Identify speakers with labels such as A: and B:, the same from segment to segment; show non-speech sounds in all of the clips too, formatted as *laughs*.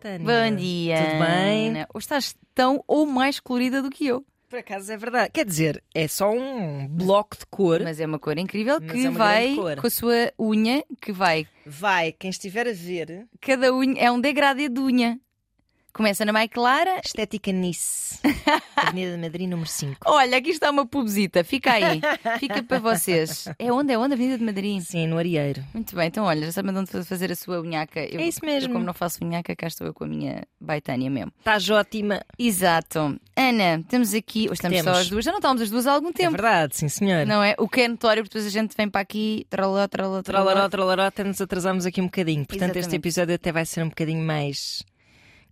A: Tânia.
B: Bom dia.
A: Tudo bem?
B: Hoje estás tão ou mais colorida do que eu.
A: Por acaso é verdade. Quer dizer, é só um bloco de cor.
B: Mas é uma cor incrível
A: Mas
B: que
A: é
B: vai com a sua unha, que vai.
A: Vai, quem estiver a ver,
B: Cada unha é um degradê de unha. Começa na mais clara.
A: Estética Nice, Avenida de Madrid, número 5. *laughs*
B: Olha, aqui está uma pubzita. Fica aí. Fica para vocês. É onde? É onde? Avenida de Madrid.
A: Sim, no Arieiro.
B: Muito bem, então olha, já sabem de onde fazer a sua unhaca. Eu,
A: É isso mesmo.
B: Eu, como não faço unhaca, cá estou eu com a minha baitânia mesmo.
A: Estás ótima.
B: Exato. Ana, temos aqui. Hoje estamos só
A: temos?
B: as duas. Já não estávamos as duas há algum
A: É
B: tempo.
A: verdade, sim senhor.
B: Não é? O que é notório, porque depois a gente vem para aqui, tralá,
A: Trolaró,
B: tralá.
A: trolaró, até nos atrasamos aqui um bocadinho. Portanto, este
B: Exatamente.
A: episódio até vai ser um bocadinho mais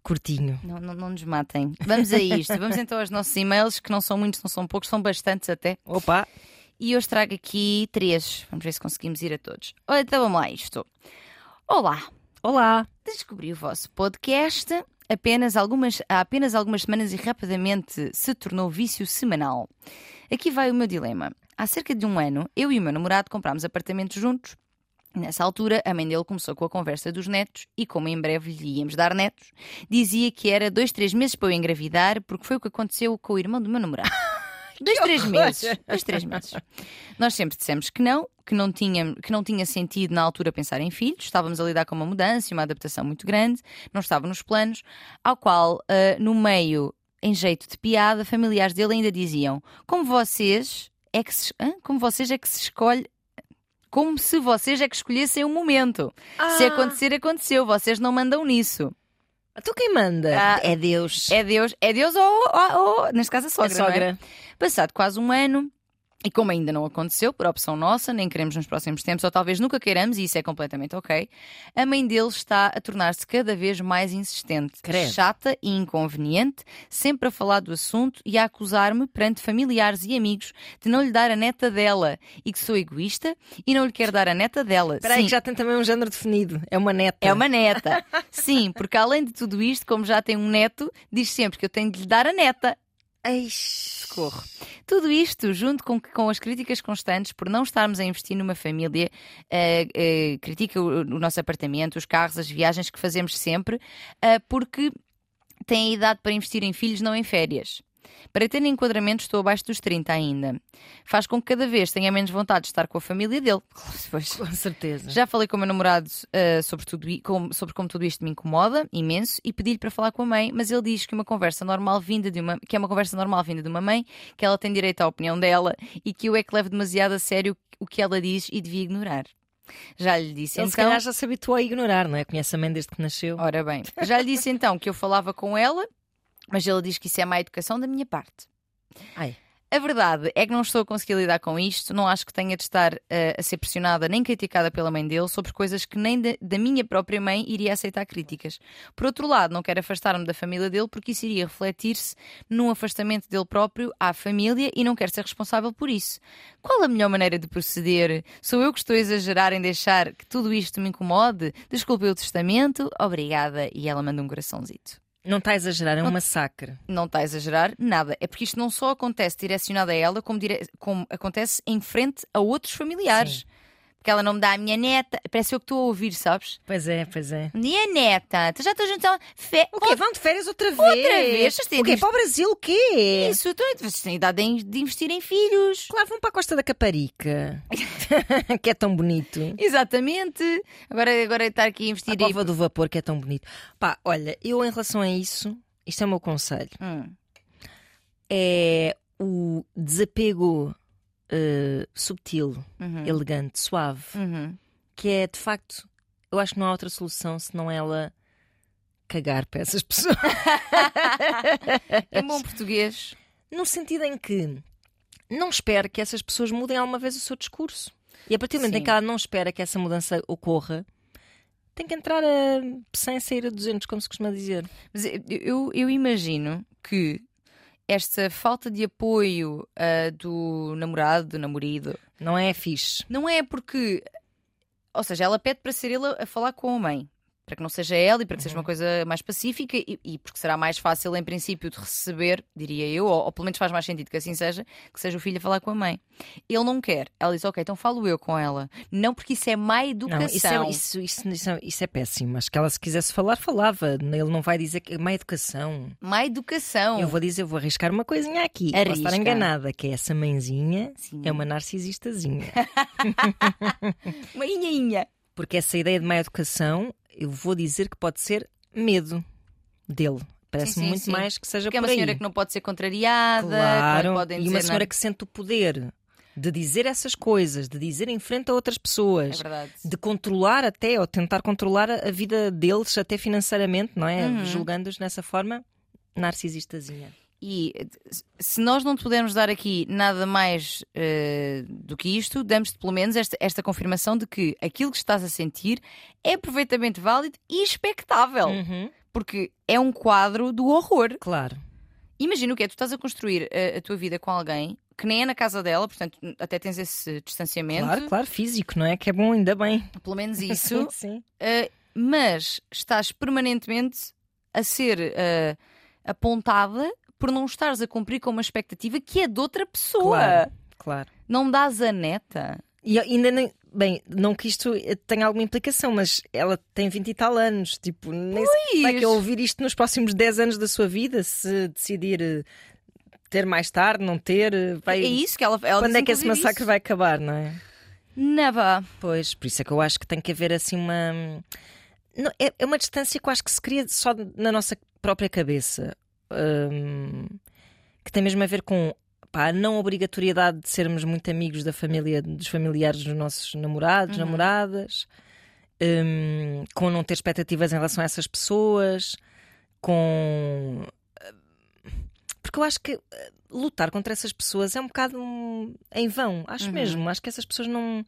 A: curtinho.
B: Não, não, não nos matem. Vamos a isto. Vamos então aos nossos e-mails, que não são muitos, não são poucos, são bastantes até.
A: Opa!
B: E hoje trago aqui três. Vamos ver se conseguimos ir a todos. Olha, então vamos lá a isto. Olá,
A: Olá!
B: descobri o vosso podcast apenas algumas, há apenas algumas semanas e rapidamente se tornou vício semanal. Aqui vai o meu dilema. Há cerca de um ano, eu e o meu namorado comprámos apartamentos juntos. Nessa altura, a mãe dele começou com a conversa dos netos e, como em breve lhe íamos dar netos, dizia que era dois, três meses para eu engravidar, porque foi o que aconteceu com o irmão do meu namorado. *laughs* dois, três meses. Dois, três meses. Nós sempre dissemos que não, que não, tinha, que não tinha sentido na altura pensar em filhos, estávamos a lidar com uma mudança e uma adaptação muito grande, não estava nos planos, ao qual, ah, no meio, em jeito de piada, familiares dele ainda diziam: como vocês é que se, como vocês é que se escolhe. Como se vocês é que escolhessem o momento. Se
A: Ah.
B: acontecer, aconteceu. Vocês não mandam nisso.
A: Tu quem manda?
B: Ah,
A: é Deus.
B: É Deus, é Deus ou, ou- ou- neste caso, a sogra.
A: A
B: não é?
A: sogra.
B: Passado quase um ano, e como ainda não aconteceu, por opção nossa, nem queremos nos próximos tempos, ou talvez nunca queiramos, e isso é completamente ok, a mãe dele está a tornar-se cada vez mais insistente,
A: Credo.
B: chata e inconveniente, sempre a falar do assunto e a acusar-me perante familiares e amigos de não lhe dar a neta dela e que sou egoísta e não lhe quero dar a neta dela.
A: Espera aí que já tem também um género definido. É uma neta.
B: é uma neta. Sim, porque além de tudo isto, como já tem um neto, diz sempre que eu tenho de lhe dar a neta.
A: Eish.
B: Socorro. Tudo isto, junto com, com as críticas constantes por não estarmos a investir numa família, eh, eh, critica o, o nosso apartamento, os carros, as viagens que fazemos sempre, eh, porque têm idade para investir em filhos, não em férias. Para ter enquadramento, estou abaixo dos 30 ainda. Faz com que cada vez tenha menos vontade de estar com a família dele. *laughs* Pois.
A: Com certeza.
B: Já falei com o meu namorado ah, sobre, tudo, com- sobre como tudo isto me incomoda imenso e pedi-lhe para falar com a mãe, mas ele diz que uma conversa normal vinda de uma que é uma conversa normal vinda de uma mãe, que ela tem direito à opinião dela e que eu é que levo demasiado a sério o que ela diz e devia ignorar. Já lhe disse
A: Ele se
B: então.
A: calhar já se habituou a ignorar, não é? Conhece a mãe desde que nasceu.
B: Ora bem, já lhe disse então que eu falava com ela, mas ele diz que isso é má educação da minha parte.
A: Ai.
B: A verdade é que não estou a conseguir lidar com isto, não acho que tenha de estar eh, a ser pressionada nem criticada pela mãe dele sobre coisas que nem da, da minha própria mãe iria aceitar críticas. Por outro lado, não quero afastar-me da família dele porque isso iria refletir-se num afastamento dele próprio à família e não quero ser responsável por isso. Qual a melhor maneira de proceder? Sou eu que estou a exagerar em deixar que tudo isto me incomode? Desculpe o testamento, obrigada. E ela manda um coraçãozito.
A: Não está a exagerar, é um massacre.
B: Não está a exagerar nada. É porque isto não só acontece direcionado a ela, como, dire- como acontece em frente a outros familiares.
A: Sim.
B: Porque ela não me dá a minha neta. Parece eu que estou a ouvir, sabes?
A: Pois é, pois é.
B: Minha neta. Tu já estou junto a... Fe...
A: O quê? Vão de férias outra vez?
B: Outra vez?
A: O quê? Para o Brasil o quê?
B: Isso, tu vocês têm idade de investir em filhos.
A: Claro, vão para a Costa da Caparica. *laughs* que é tão bonito.
B: Exatamente. Agora, agora estar aqui a investir
A: A
B: em...
A: Cova do Vapor, que é tão bonito. Pá, olha, eu em relação a isso, isto é o meu conselho.
B: Hum.
A: É o desapego eh, subtil,
B: Uhum.
A: elegante, suave,
B: Uhum.
A: que é de facto, eu acho que não há outra solução senão ela cagar para essas *laughs* pessoas.
B: Em bom português.
A: No sentido em que não espera que essas pessoas mudem alguma vez o seu discurso. E a partir do momento em
B: Sim.
A: que ela não espera que essa mudança ocorra, tem que entrar a, sem sair a 200, como se costuma dizer.
B: Mas eu, eu imagino que esta falta de apoio ah, do namorado, do namorado,
A: Não é fixe.
B: não é porque. Ou seja, ela pede para ser ele a falar com a mãe. Para que não seja ela e para que seja
A: Uhum.
B: uma coisa mais pacífica e, e porque será mais fácil, em princípio, de receber, diria eu, ou, ou pelo menos faz mais sentido que assim seja, que seja o filho a falar com a mãe. Ele não quer. Ela diz, ok, então falo eu com ela. Não porque isso é má educação.
A: Não, isso é, isso, isso, isso, isso é péssimo. Acho que ela, se quisesse falar, falava. Ele não vai dizer que é má educação.
B: Má educação.
A: Eu vou dizer, eu vou arriscar uma coisinha aqui. Posso
B: Arrisca.
A: estar enganada, que é essa mãezinha
B: Sim.
A: é uma narcisistazinha. *laughs*
B: Uma inhainha.
A: Porque essa ideia de má educação, eu vou dizer que pode ser medo dele. Parece-me
B: sim,
A: muito
B: sim.
A: mais que seja
B: Porque é
A: por
B: uma
A: aí.
B: senhora que não pode ser contrariada,
A: Claro,
B: não podem
A: e
B: dizer
A: uma senhora
B: nada.
A: que sente o poder de dizer essas coisas, de dizer em frente a outras
B: É
A: pessoas,
B: verdade.
A: de controlar até, ou tentar controlar a a vida deles, até financeiramente, não é?
B: Uhum.
A: Julgando-os nessa forma, narcisistazinha.
B: E eh, se nós não te pudermos dar aqui nada mais eh, do que isto, damos-te pelo menos esta, esta confirmação de que aquilo que estás a sentir é perfeitamente válido e expectável.
A: Uhum.
B: Porque é um quadro do horror.
A: Claro.
B: Imagina o que é, tu estás a construir a, a tua vida com alguém que nem é na casa dela, portanto até tens esse distanciamento.
A: Claro, claro, físico, não é? Que é bom, ainda bem.
B: Pelo menos *laughs* isso.
A: Sim.
B: Uh, mas estás permanentemente a ser uh, apontada por não estares a cumprir com uma expectativa que é de outra pessoa.
A: Claro, claro.
B: Não dás a neta.
A: E ainda nem. Bem, não que isto tenha alguma implicação, mas ela tem 20 e tal anos. Tipo, nem sei vai que ouvir isto nos próximos 10 anos da sua vida, se decidir eh, ter mais tarde, não ter. eh, Vai...
B: É isso que ela, ela
A: Quando é que esse massacre
B: isso.
A: vai acabar, não é?
B: Never.
A: Pois, por isso é que eu acho que tem que haver assim uma. Não, é, é uma distância que eu acho que se cria só na nossa própria cabeça. Hum, que tem mesmo a ver com pá, a não obrigatoriedade de sermos muito amigos da família, dos familiares dos nossos namorados,
B: Uhum.
A: namoradas, hum, com não ter expectativas em relação a essas pessoas, com. Porque eu acho que eh, lutar contra essas pessoas é um bocado hum, em vão, acho
B: Uhum.
A: mesmo. Acho que essas pessoas não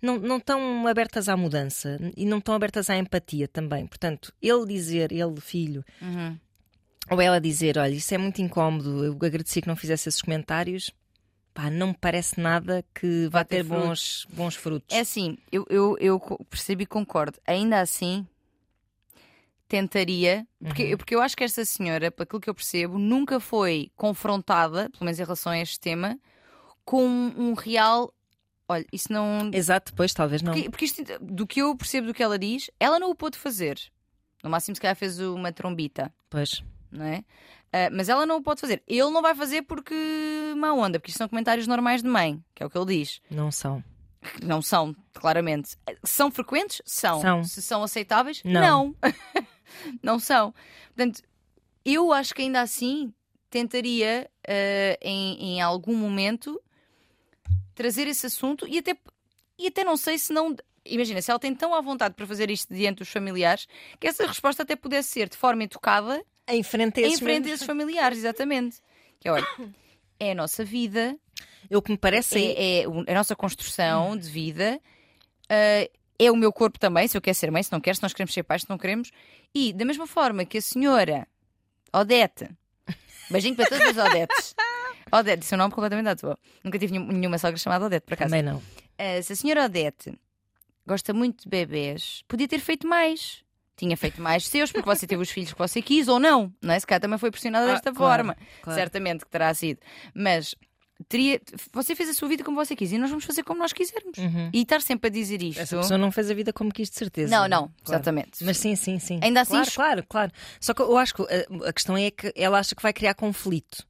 A: não, não estão abertas à mudança e não estão abertas à empatia também. Portanto, ele dizer, ele, filho,
B: Uhum.
A: Ou ela dizer: Olha, isso é muito incómodo, eu agradecia que não fizesse esses comentários, pá, não me parece nada que vá
B: ter
A: ter bons, bons frutos.
B: É assim, eu, eu, eu percebo e concordo. Ainda assim, tentaria, porque,
A: Uhum.
B: porque eu acho que esta senhora, por aquilo que eu percebo, nunca foi confrontada, pelo menos em relação a este tema, com um, um real. Olha, isso não.
A: Exato, depois talvez não.
B: Porque, porque isto, do que eu percebo do que ela diz, ela não o pôde fazer. No máximo, se calhar, fez uma trombita,
A: Pois.
B: Não é? Ah, mas ela não o pode fazer. Ele não vai fazer porque má onda, porque isto são comentários normais de mãe, que é o que ele diz.
A: Não são.
B: Não são, claramente. São frequentes? São.
A: São.
B: Se são aceitáveis?
A: Não.
B: Não, *laughs* Não são. Portanto, eu acho que ainda assim tentaria, eh, em, em algum momento, trazer esse assunto e até, e até não sei se não. Imagina, se ela tem tão à vontade para fazer isto diante dos familiares, que essa resposta até pudesse ser de forma educada
A: Em frente a
B: em
A: esses
B: frente a esses familiares, exatamente. Que é, olha, é a nossa vida,
A: Eu que me parece é,
B: é, é o- a nossa construção de vida, ah, é o meu corpo também, se eu quero ser mãe, se não quero, se nós queremos ser pais, se não queremos. E da mesma forma que a senhora Odete, beijinho para todas as Odetes. *laughs* Odete, seu nome completamente à toa. Nunca tive nenhum- nenhuma sogra chamada Odete, por acaso.
A: também não.
B: Ah, se a senhora Odete gosta muito de bebês, podia ter feito mais. Tinha feito mais seus, porque você teve os filhos que você quis ou não, não é? Se calhar também foi pressionada
A: Ah,
B: desta
A: claro,
B: forma.
A: claro.
B: Certamente que terá sido. Mas teria, você fez a sua vida como você quis e nós vamos fazer como nós quisermos.
A: Uhum.
B: E estar sempre a dizer isto.
A: Essa pessoa não fez a vida como quis, de certeza.
B: Não, não,
A: Claro.
B: exatamente.
A: Mas sim, sim, sim.
B: Ainda assim,
A: Claro, claro, claro. Só que eu acho que a, a questão é que ela acha que vai criar conflito.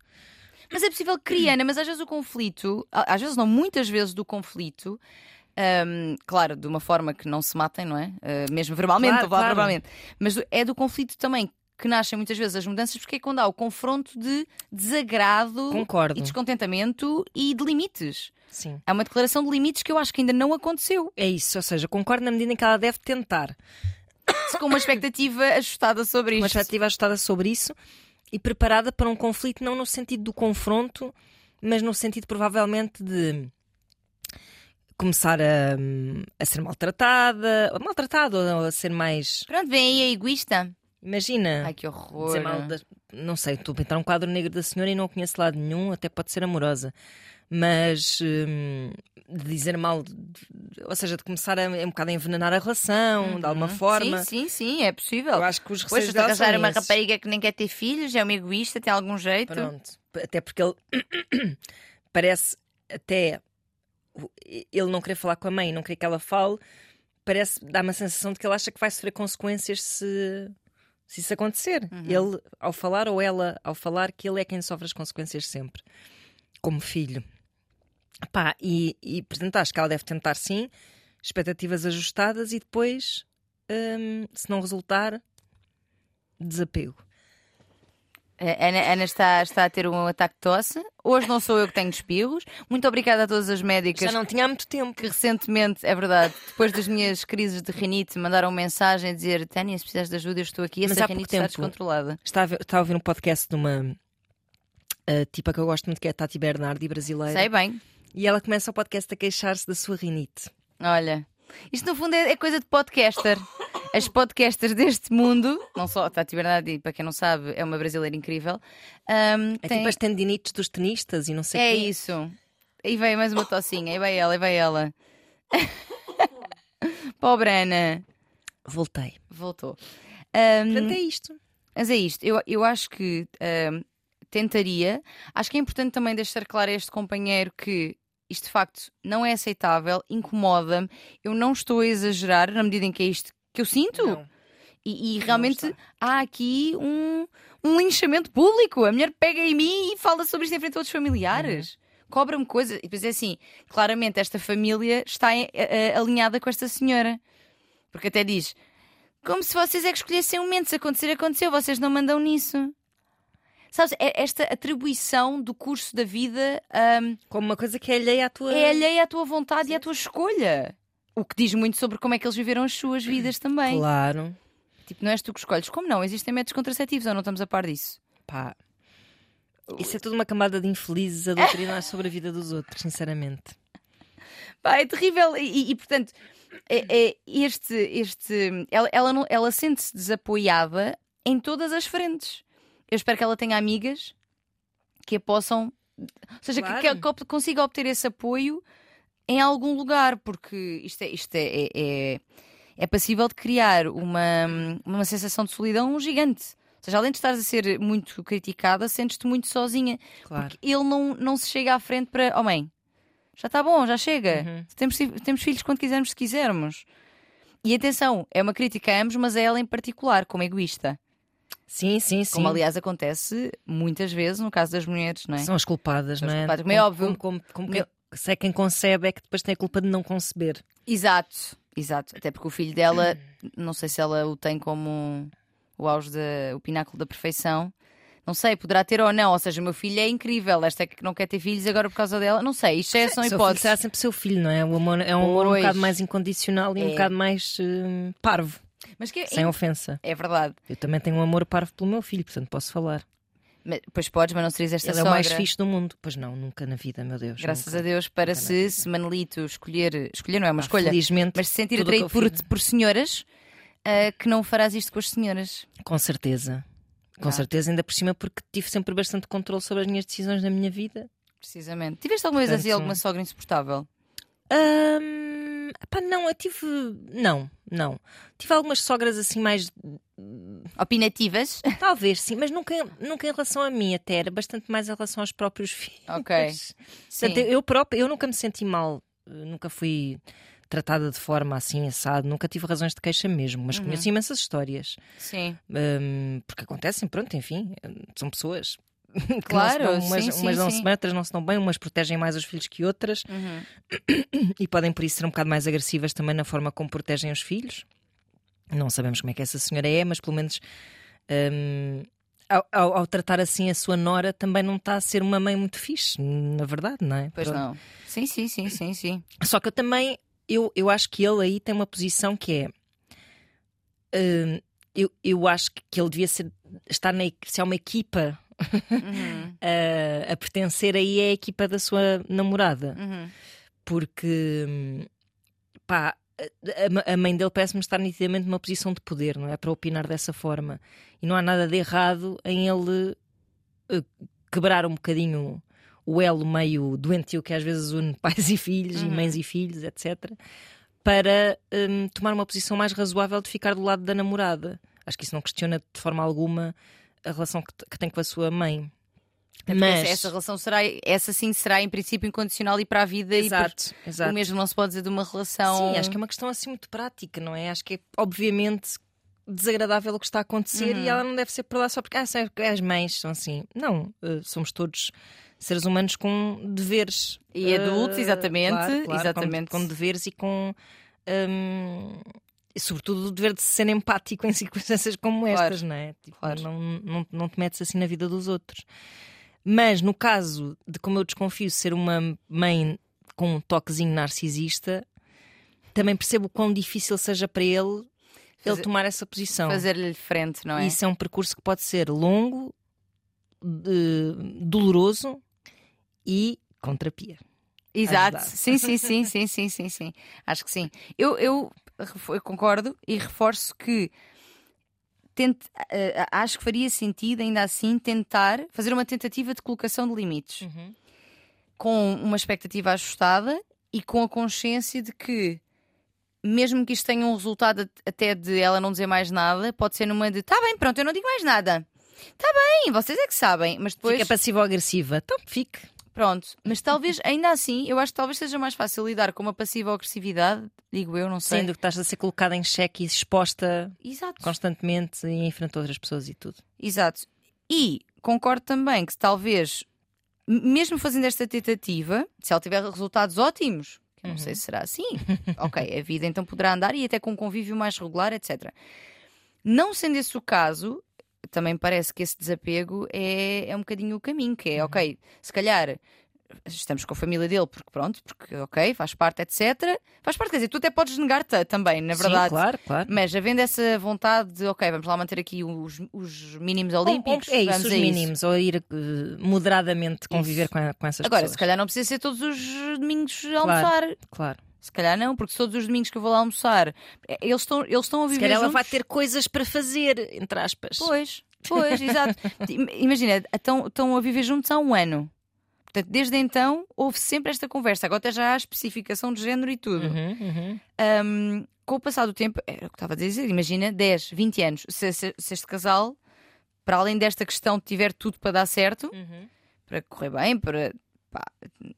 B: Mas é possível que crie, Ana, mas às vezes o conflito, às vezes não, muitas vezes do conflito, hum, claro, de uma forma que não se matem, não é? Uh, mesmo verbalmente,
A: Claro, claro.
B: verbalmente. Mas é do conflito também que nascem muitas vezes as mudanças, porque é quando há o confronto de desagrado
A: Concordo.
B: e descontentamento e de limites.
A: Sim.
B: É uma declaração de limites que eu acho que ainda não aconteceu.
A: É isso, ou seja, concordo na medida em que ela deve tentar.
B: Com uma expectativa ajustada sobre
A: Uma
B: isto.
A: expectativa ajustada sobre isso e preparada para um conflito, não no sentido do confronto, mas no sentido provavelmente de começar a, a ser maltratada, ou maltratada ou a ser mais
B: Pronto, vem aí a egoísta.
A: Imagina.
B: Ai, que horror.
A: dizer mal da- Não sei, estou a pintar um quadro negro da senhora e não conheço lado nenhum, até pode ser amorosa. Mas hum, de dizer mal, ou seja, de começar a, um bocado a envenenar a relação, de alguma forma.
B: Uhum. Sim, sim, sim, é possível.
A: Eu acho que os
B: Pois,
A: receios
B: se
A: dela são
B: casar uma
A: esses.
B: rapariga que nem quer ter filhos, é uma egoísta, tem algum jeito.
A: Pronto. Até porque ele *coughs* parece até ele não querer falar com a mãe, não querer que ela fale, parece dar uma sensação de que ele acha que vai sofrer consequências se, se isso acontecer.
B: Uhum.
A: Ele ao falar ou ela ao falar que ele é quem sofre as consequências sempre, como filho. Pá, e, e portanto acho que ela deve tentar sim, expectativas ajustadas e depois, hum, se não resultar, desapego.
B: A Ana, Ana está, está a ter um ataque de tosse. Hoje não sou eu que tenho espirros. Muito obrigada a todas as médicas
A: Já não tinha há muito tempo.
B: que recentemente, é verdade, depois das minhas crises de rinite, mandaram mensagem a dizer: Tânia, se precisares de ajuda, eu estou aqui.
A: Mas
B: Essa
A: pouco
B: rinite está
A: tempo-
B: descontrolada.
A: Estava a ver, estava a ouvir um podcast de uma uh, tipa que eu gosto muito, que é a Tati Bernardi, brasileira.
B: Sei bem.
A: E ela começa o podcast a queixar-se da sua rinite.
B: Olha, isto no fundo é, é coisa de podcaster. As podcasters deste mundo, não só a Tati Bernardi, para quem não sabe, é uma brasileira incrível. ahm,
A: É
B: tem-
A: tipo as tendinites dos tenistas e não sei
B: É
A: quê.
B: isso. Aí veio mais uma tocinha. Aí vai ela, aí vai ela. *laughs* Pobre Ana.
A: Voltei.
B: Voltou. Ahm,
A: Portanto, é isto.
B: mas é isto. Eu, eu acho que ahm, tentaria. Acho que é importante também deixar claro a este companheiro que isto de facto não é aceitável, incomoda-me. Eu não estou a exagerar na medida em que é isto que eu sinto.
A: Não.
B: E, e realmente há aqui um, um linchamento público. A mulher pega em mim e fala sobre isto em frente a outros familiares. Cobra-me coisas. E depois é assim: claramente esta família está eh, eh, alinhada com esta senhora. Porque até diz: como se vocês é que escolhessem um momento. Se acontecer, aconteceu. Vocês não mandam nisso. Sabes, é- esta atribuição do curso da vida ahm,
A: Como uma coisa que é alheia à tua.
B: é alheia à tua vontade e à tua escolha. O que diz muito sobre como é que eles viveram as suas vidas também.
A: Claro.
B: Tipo, não és tu que escolhes. Como não? Existem métodos contraceptivos ou não estamos a par disso?
A: Pá. Isso é tudo uma camada de infelizes a doutrinar *laughs* sobre a vida dos outros, sinceramente.
B: Pá, é terrível. E, e- e, portanto, é, é este, este, ela, ela, não- ela sente-se desapoiada em todas as frentes. Eu espero que ela tenha amigas que a possam. Ou seja, que-
A: Claro.
B: que, que consiga obter esse apoio em algum lugar, porque isto é, isto é, é, é, é passível de criar uma, uma sensação de solidão gigante. Ou seja, além de estares a ser muito criticada, sentes-te muito sozinha.
A: Claro.
B: Porque ele não, não se chega à frente para. Oh, mãe, já está bom, já chega.
A: Uhum.
B: Temos, temos filhos quando quisermos, se quisermos. E atenção, é uma crítica a ambos, mas a ela em particular, como egoísta.
A: Sim, sim, sim.
B: Como aliás acontece muitas vezes no caso das mulheres, não é?
A: São as culpadas,
B: São as
A: não é?
B: culpadas, como é óbvio.
A: Como, como, como se é quem concebe, é que depois tem a culpa de não conceber.
B: Exato, exato. Até porque o filho dela, não sei se ela o tem como o auge, da, o pináculo da perfeição. Não sei, poderá ter ou não. Ou seja, o meu filho é incrível. Esta é que não quer ter filhos agora por causa dela. Não sei, isto é, são
A: Seu filho
B: hipóteses.
A: será sempre seu filho, não é? O amor é um amor um bocado mais incondicional e um
B: É.
A: bocado mais eh, parvo,
B: Mas que é,
A: sem ofensa.
B: é verdade.
A: Eu também tenho um amor parvo pelo meu filho, portanto posso falar.
B: Mas, pois podes, mas não serias esta
A: Ele é
B: sogra.
A: o mais fixe do mundo. Pois não, nunca na vida, meu Deus.
B: Graças
A: nunca.
B: a Deus, para
A: Nunca
B: se, Manelito escolher, escolher não é uma
A: Pá,
B: escolha,
A: Felizmente,
B: mas se sentir atraído por, por senhoras, ah, que não farás isto com as senhoras.
A: com certeza. Com
B: Ah.
A: certeza, ainda por cima, porque tive sempre bastante controle sobre as minhas decisões na minha vida.
B: Precisamente. Tiveste alguma vez
A: Portanto,
B: assim alguma sogra insuportável?
A: Hum, pá, não, eu tive. Não, não. Tive algumas sogras assim mais.
B: Opinativas? *laughs*
A: Talvez sim, mas nunca, nunca em relação a mim, até era bastante mais em relação aos próprios *laughs* filhos.
B: Ok. Sim.
A: Portanto, eu própria, eu nunca me senti mal, eh, nunca fui tratada de forma assim, assado, nunca tive razões de queixa mesmo, mas
B: Uhum.
A: conheço imensas histórias.
B: Sim.
A: Hum, porque acontecem, pronto, enfim, hum, são pessoas.
B: Claro,
A: não se dão, umas,
B: sim, sim,
A: umas dão-se
B: sim.
A: bem, outras não se dão bem, umas protegem mais os filhos que outras
B: Uhum.
A: e podem por isso ser um bocado mais agressivas também na forma como protegem os filhos. Não sabemos como é que essa senhora é, mas pelo menos hum, ao, ao- ao tratar assim a sua nora também não está a ser uma mãe muito fixe, na verdade, não é?
B: Pois
A: Pronto.
B: não. Sim, sim, sim, sim, sim.
A: Só que eu também, eu, eu acho que ele aí tem uma posição que é. hum, eu, eu acho que ele devia ser, estar na, se é uma equipa
B: Uhum. *laughs*
A: a, a pertencer aí é a equipa da sua namorada.
B: Uhum.
A: Porque, pá, a, a mãe dele parece-me estar nitidamente numa posição de poder, não é? Para opinar dessa forma. E não há nada de errado em ele uh, quebrar um bocadinho o elo meio doentio que às vezes une *laughs* pais e filhos
B: Uhum.
A: e mães e filhos, etc. Para um, tomar uma posição mais razoável de ficar do lado da namorada. Acho que isso não questiona de forma alguma a relação que, que tem com a sua mãe. Mas,
B: essa relação será, essa sim será em princípio incondicional e para a vida e
A: exato,
B: por-
A: exato.
B: o mesmo não se pode dizer de uma relação.
A: Sim, acho que é uma questão assim muito prática, não é? Acho que é obviamente desagradável o que está a acontecer
B: Uhum.
A: e ela não deve ser perdoada só porque ah, as mães são assim. Não, eh, somos todos seres humanos com deveres.
B: E
A: eh,
B: adultos, exatamente,
A: claro, claro,
B: exatamente.
A: Com, com deveres e com. hum, e sobretudo o dever de ser empático em circunstâncias como estas, não é? Tipo,
B: Claro.
A: não, não, não te metes assim na vida dos outros. Mas no caso de, como eu desconfio, ser uma mãe com um toquezinho narcisista, também percebo o quão difícil seja para ele ele
B: Fazer-
A: tomar essa posição.
B: Fazer-lhe frente, não é?
A: Isso é um percurso que pode ser longo, de- doloroso e com terapia.
B: Exato, sim, sim, sim, sim, sim, sim, sim. Acho que sim. Eu, eu, eu concordo e reforço que tente, eh, acho que faria sentido ainda assim tentar fazer uma tentativa de colocação de limites com uma expectativa ajustada e com a consciência de que mesmo que isto tenha um resultado at- até de ela não dizer mais nada, pode ser numa de tá bem, pronto, eu não digo mais nada. Tá bem, vocês é que sabem, mas depois
A: Fica passivo-agressiva. Então fique.
B: Pronto, mas talvez, ainda assim, eu acho que talvez seja mais fácil lidar com uma passiva agressividade, digo eu, não sei.
A: Sendo que estás a ser colocada em xeque e exposta
B: Exato,
A: constantemente e em frente a outras pessoas e tudo.
B: exato. E concordo também que talvez, mesmo fazendo esta tentativa, se ela tiver resultados ótimos, que eu não sei se será assim, *laughs* ok, a vida então poderá andar e até com um convívio mais regular, etc. Não sendo esse o caso, também parece que esse desapego é, é um bocadinho o caminho, que é, ok, se calhar estamos com a família dele, porque pronto, porque ok, faz parte, etc. Faz parte, quer dizer, tu até podes negar-te também, na verdade.
A: Sim, claro, claro.
B: Mas havendo essa vontade de, ok, vamos lá manter aqui os, os mínimos olímpicos,
A: é
B: vamos
A: isso, os mínimos, ou ir eh, moderadamente conviver
B: Isso.
A: com, a- com essas
B: Agora,
A: pessoas.
B: se calhar não precisa ser todos os domingos a almoçar.
A: Claro.
B: Se calhar não, porque todos os domingos que eu vou lá almoçar, eh, eles estão, eles estão a
A: Se
B: viver
A: calhar ela
B: juntos.
A: vai ter coisas para fazer, entre aspas.
B: Pois, pois, *laughs* exato. Im- Imagina, estão, estão a viver juntos há um ano. Portanto, desde então houve sempre esta conversa. Agora até já há especificação de género e tudo.
A: Uhum, uhum.
B: Um, com o passar do tempo, era o que estava a dizer, imagina 10, 20 anos. Se, se- se este casal, para além desta questão, tiver tudo para dar certo,
A: Uhum.
B: para correr bem, para pá,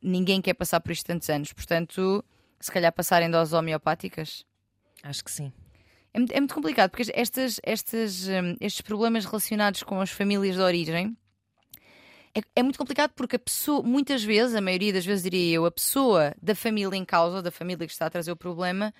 B: ninguém quer passar por isto tantos anos. Portanto, se calhar passarem doses homeopáticas.
A: Acho que sim.
B: É muito, é muito complicado, porque estas, estas, hum, estes problemas relacionados com as famílias de origem é, é muito complicado porque a pessoa, muitas vezes, a maioria das vezes diria eu, a pessoa da família em causa, da família que está a trazer o problema,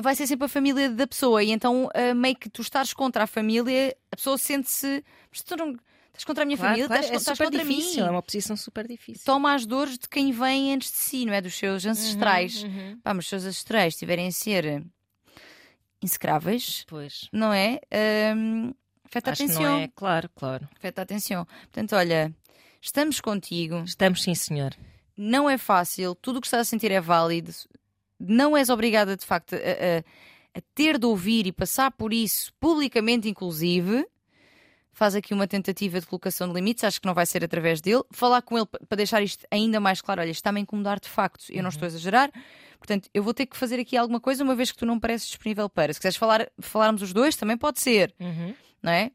B: vai ser sempre a família da pessoa. E então, meio que tu estás contra a família, a pessoa sente-se. Mas tu não. Estás contra a minha
A: Claro,
B: família,
A: claro,
B: estás,
A: é
B: estás
A: super
B: contra
A: difícil, é
B: mim.
A: uma posição super difícil.
B: Toma as dores de quem vem antes de si, não é? Dos seus ancestrais.
A: Uhum, uhum.
B: Pá, mas os seus ancestrais estiverem a ser insecráveis,
A: Pois.
B: não é? Hum, afeta a
A: Acho que
B: atenção.
A: não é, claro, claro.
B: Afeta a atenção. Portanto, olha, estamos contigo.
A: Estamos sim, senhor.
B: Não é fácil. Tudo o que estás a sentir é válido. Não és obrigada, de facto, a, a- a ter de ouvir e passar por isso publicamente, inclusive. Faz aqui uma tentativa de colocação de limites, acho que não vai ser através dele. Falar com ele pa- para deixar isto ainda mais claro: olha, está-me a incomodar de facto, eu não estou a exagerar. Portanto, eu vou ter que fazer aqui alguma coisa, uma vez que tu não pareces disponível para. Se quiseres falar, falarmos os dois, também pode ser
A: Uhum.
B: não é?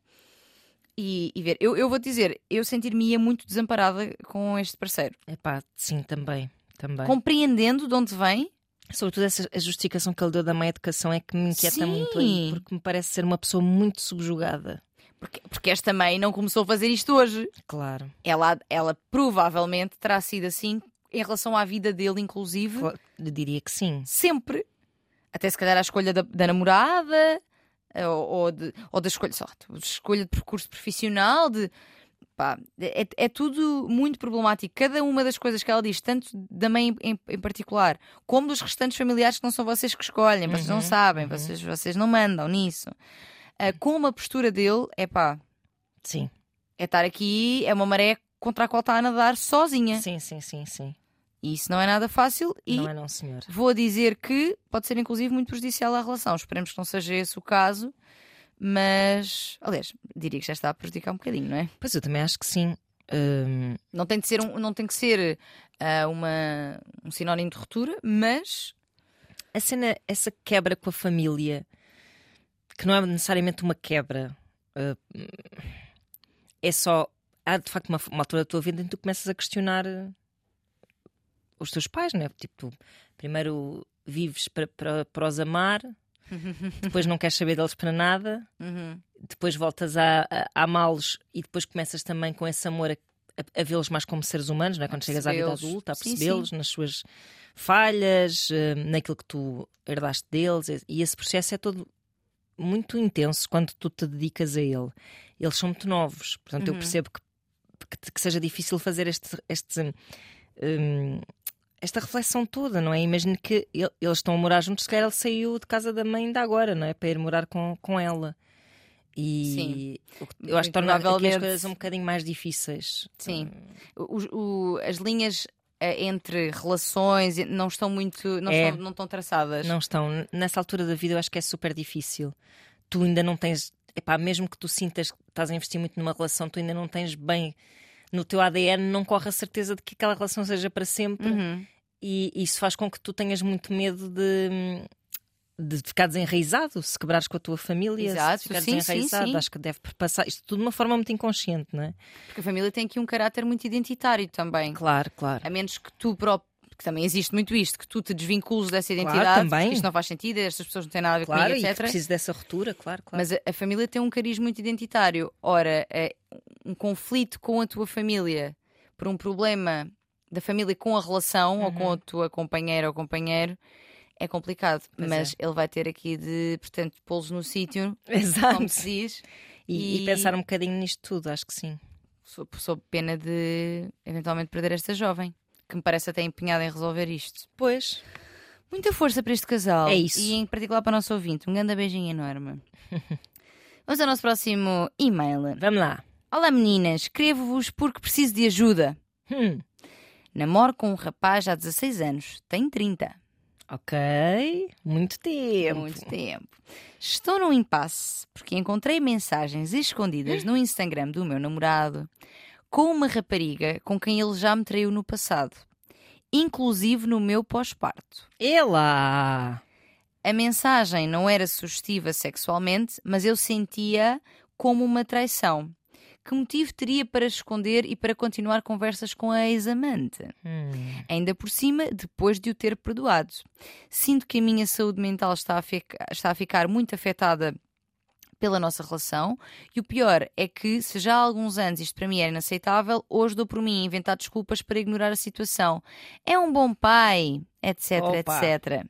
B: E, e ver, eu, eu vou dizer, eu sentir-me-ia muito desamparada com este parceiro.
A: Epá, sim, também. também.
B: Compreendendo de onde vem,
A: Sobretudo essa a justificação que ele deu da má educação é que me inquieta
B: Sim.
A: muito aí, porque me parece ser uma pessoa muito subjugada.
B: Porque, porque esta mãe não começou a fazer isto hoje.
A: Claro.
B: Ela, ela provavelmente terá sido assim em relação à vida dele, inclusive,
A: Cla- Eu diria que sim.
B: sempre. Até se calhar a escolha da, da namorada, eh, ou, ou, de, ou da escolha, lá, de escolha de percurso profissional, de. Pá, é, é tudo muito problemático. Cada uma das coisas que ela diz, tanto da mãe em, em particular, como dos restantes familiares que não são vocês que escolhem, vocês não
A: Uhum,
B: sabem,
A: uhum.
B: vocês, vocês não mandam nisso. Ah, como a postura dele, é pá,
A: Sim.
B: é estar aqui, é uma maré contra a qual está a nadar sozinha.
A: Sim, sim, sim, sim.
B: E isso não é nada fácil e
A: Não é, não, senhor.
B: vou dizer que pode ser inclusive muito prejudicial à relação. Esperemos que não seja esse o caso, mas aliás, diria que já está a prejudicar um bocadinho, não é?
A: Pois eu também acho que sim. Hum,
B: Não tem de ser, um, não tem que ser ah, uma, um sinónimo de ruptura, mas
A: a cena, essa quebra com a família, que não é necessariamente uma quebra, uh, é só. Há de facto uma, uma altura da tua vida em que tu começas a questionar uh, os teus pais, não é? Tipo, tu primeiro vives para, para, para os amar, *laughs* depois não queres saber deles para nada,
B: Uhum.
A: depois voltas a, a, a amá-los e depois começas também com esse amor a, a- a vê-los mais como seres humanos, não é? quando chegas à vida adulta, a percebê-los nas suas falhas, eh, naquilo que tu herdaste deles, e esse processo é todo muito intenso quando tu te dedicas a ele. Eles são muito novos, portanto eu
B: Uhum.
A: percebo que, que, que seja difícil fazer este. este hum, esta reflexão toda, não é? Imagino que ele- eles estão a morar juntos, se calhar ele saiu de casa da mãe ainda agora, não é? Para ir morar com, com ela. E que- eu acho que torna aqui as coisas um bocadinho mais difíceis.
B: Sim. O- o- as linhas entre relações não estão muito. não,
A: É.
B: estão, não estão traçadas.
A: Não estão. Nessa altura da vida eu acho que é super difícil. Tu ainda não tens. Epá, mesmo que tu sintas que estás a investir muito numa relação, tu ainda não tens bem. No teu ADN não corre a certeza de que aquela relação seja para sempre.
B: Uhum.
A: E isso faz com que tu tenhas muito medo de, de ficar desenraizado, se quebrares com a tua família,
B: Exato,
A: se ficares
B: sim, sim,
A: desenraizado.
B: sim.
A: Acho que deve passar isto tudo de uma forma muito inconsciente, não é?
B: Porque a família tem aqui um caráter muito identitário também.
A: Claro, claro.
B: A menos que tu próprio. Que também existe muito isto, que tu te desvincules dessa
A: Claro,
B: identidade,
A: também.
B: porque isto não faz sentido, estas pessoas não têm nada a ver
A: Claro,
B: comigo, etc.
A: preciso dessa ruptura, claro, claro.
B: Mas a, a família tem um cariz muito identitário. Ora, é um conflito com a tua família por um problema da família com a relação ou
A: Uhum.
B: com a tua companheira ou companheiro é complicado.
A: Pois
B: mas
A: é.
B: ele vai ter aqui de, portanto, pô-los no sítio, como se diz,
A: E, e
B: E-
A: pensar um bocadinho nisto tudo, acho que sim.
B: sob, sob pena de eventualmente perder esta jovem, que me parece até empenhada em resolver isto.
A: Pois.
B: Muita força para este casal.
A: É isso.
B: E em particular para o nosso ouvinte. Um grande beijinho enorme. *laughs* Vamos ao nosso próximo e-mail.
A: Vamos lá.
B: Olá meninas, escrevo-vos porque preciso de ajuda.
A: Hum,
B: Namoro com um rapaz há 16 anos, tem 30.
A: Ok. Muito tempo.
B: Muito tempo. Estou num impasse porque encontrei mensagens escondidas no Instagram do meu namorado com uma rapariga com quem ele já me traiu no passado, inclusive no meu pós-parto.
A: Ela!
B: A mensagem não era sugestiva sexualmente, mas eu sentia como uma traição. Que motivo teria para esconder e para continuar conversas com a ex-amante?
A: Hum,
B: Ainda por cima, depois de o ter perdoado. Sinto que a minha saúde mental está a, fica- está a ficar muito afetada pela nossa relação e o pior é que, se já há alguns anos isto para mim era inaceitável, hoje dou por mim a inventar desculpas para ignorar a situação. É um bom pai, etc,
A: Opa.
B: etc.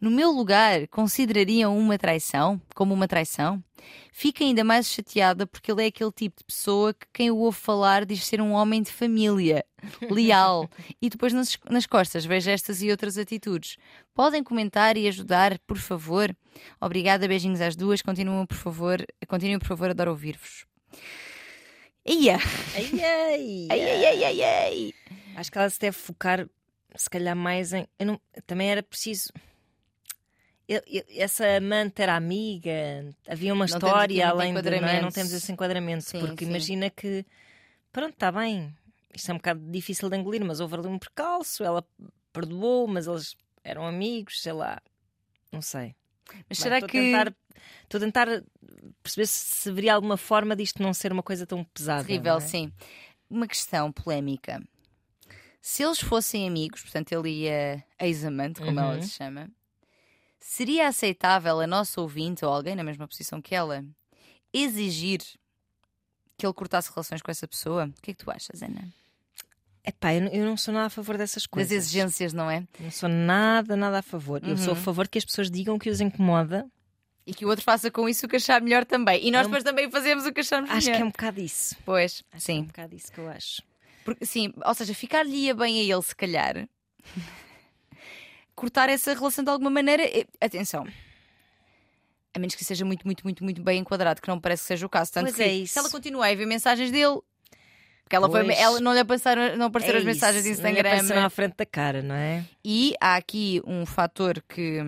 B: No meu lugar, considerariam uma traição como uma traição? Fico ainda mais chateada porque ele é aquele tipo de pessoa que quem o ouve falar diz ser um homem de família, *laughs* leal, e depois nas, nas costas vejo estas e outras atitudes. Podem comentar e ajudar, por favor? Obrigada, beijinhos às duas. Continuem, por favor, continuem, por favor, adoro ouvir-vos. Ia!
A: Ai, ai,
B: Ai, ai, ai, ai, ai!
A: Acho que ela se deve focar, se calhar, mais em. eu não- Também era preciso. Essa amante era amiga, havia uma
B: Não
A: história além de. Não, é? não temos esse enquadramento,
B: Sim,
A: porque
B: sim.
A: imagina que. Pronto, está bem. Isto é um bocado difícil de engolir, mas houve ali um percalço, ela perdoou, mas eles eram amigos, sei lá. Não sei.
B: Mas
A: Bem,
B: será
A: estou a
B: que.
A: Estou a tentar perceber se haveria alguma forma disto não ser uma coisa tão pesada.
B: Terrível,
A: é?
B: sim. Uma questão polémica. Se eles fossem amigos, portanto, ele e a ex-amante, como ela
A: Uhum.
B: se chama, seria aceitável a nossa ouvinte ou alguém na mesma posição que ela exigir que ele cortasse relações com essa pessoa? O que é que tu achas, Ana?
A: Epá, eu, não- eu não sou nada a favor dessas coisas.
B: Das exigências, não é?
A: Não sou nada, nada a favor. Eu sou a
B: Uhum.
A: favor que as pessoas digam que os incomoda.
B: E que o outro faça com isso o que achar melhor também. E nós
A: É
B: depois também fazemos o que achamos
A: Acho
B: melhor.
A: que é um bocado isso.
B: Pois,
A: Acho que é um
B: sim.
A: bocado isso que eu acho.
B: Porque, sim, ou seja, ficar-lhe bem a ele, se calhar. Cortar essa relação de alguma maneira. eh, Atenção. A menos que seja muito, muito, muito, muito bem enquadrado, que não parece que seja o caso. Tanto
A: Pois
B: que
A: é isso.
B: se ela continua a ver mensagens dele, Porque ela, foi, ela não lhe apareceram, não apareceram as
A: É
B: mensagens de
A: isso, não lhe
B: Instagram.
A: apareceram à frente da cara, não é?
B: E há aqui um fator que,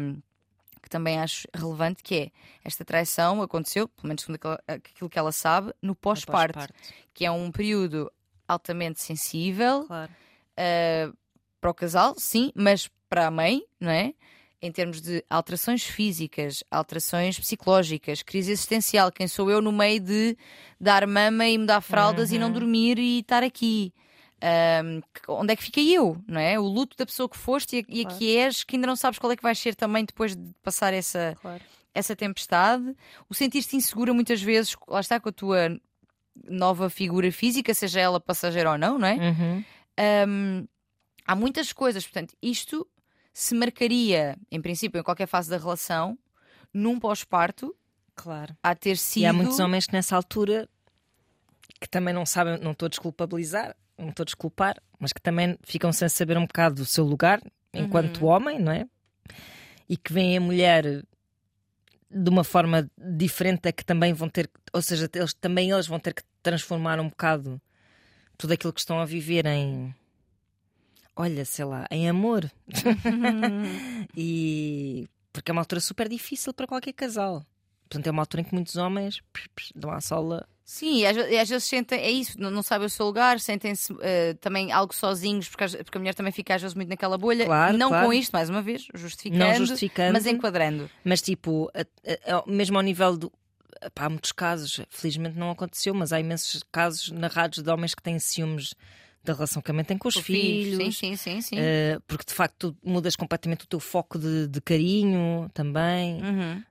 B: que também acho relevante, que é esta traição aconteceu, pelo menos segundo aquilo- que ela sabe, no pós-parto,
A: Pós-parto.
B: que é um período altamente sensível
A: Claro.
B: uh, para o casal, sim, mas para a mãe, não é? Em termos de alterações físicas, alterações psicológicas, crise existencial. Quem sou eu no meio de dar mama e mudar fraldas e não
A: Uhum.
B: dormir e estar aqui? Um, onde é que fiquei eu, não é? O luto da pessoa que foste e a, e a
A: Claro.
B: que és, que ainda não sabes qual é que vais ser também depois de passar essa,
A: Claro.
B: essa tempestade. O sentir-te insegura muitas vezes, lá está com a tua nova figura física, seja ela passageira ou não, não é?
A: Uhum.
B: Hum, há muitas coisas, portanto, isto se marcaria, em princípio, em qualquer fase da relação, num pós-parto,
A: Claro.
B: a ter sido.
A: E há muitos homens que nessa altura que também não sabem, não estou a desculpabilizar, não estou a desculpar, mas que também ficam sem saber um bocado do seu lugar enquanto homem, não é? E que veem a mulher de uma forma diferente da que também vão ter, ou seja, eles, também eles vão ter que transformar um bocado tudo aquilo que estão a viver em olha, sei lá, em amor. *laughs* e porque é uma altura super difícil para qualquer casal. Portanto, é uma altura em que muitos homens psh, psh, dão à sola.
B: Sim, e às, e às vezes sentem, é isso, não, não sabem o seu lugar, sentem-se eh, também algo sozinhos, porque, às- porque a mulher também fica às vezes muito naquela bolha.
A: Claro,
B: não
A: claro.
B: com isto, mais uma vez, justificando,
A: Não justificando.
B: mas enquadrando.
A: Mas, tipo, a- a- a- mesmo ao nível do. Pá, há muitos casos, felizmente não aconteceu, mas há imensos casos narrados de homens que têm ciúmes da relação que a mãe tem com os
B: Com
A: filhos.
B: Sim, sim, sim, sim.
A: eh, porque de facto tu mudas completamente o teu foco de, de carinho também.
B: Uhum.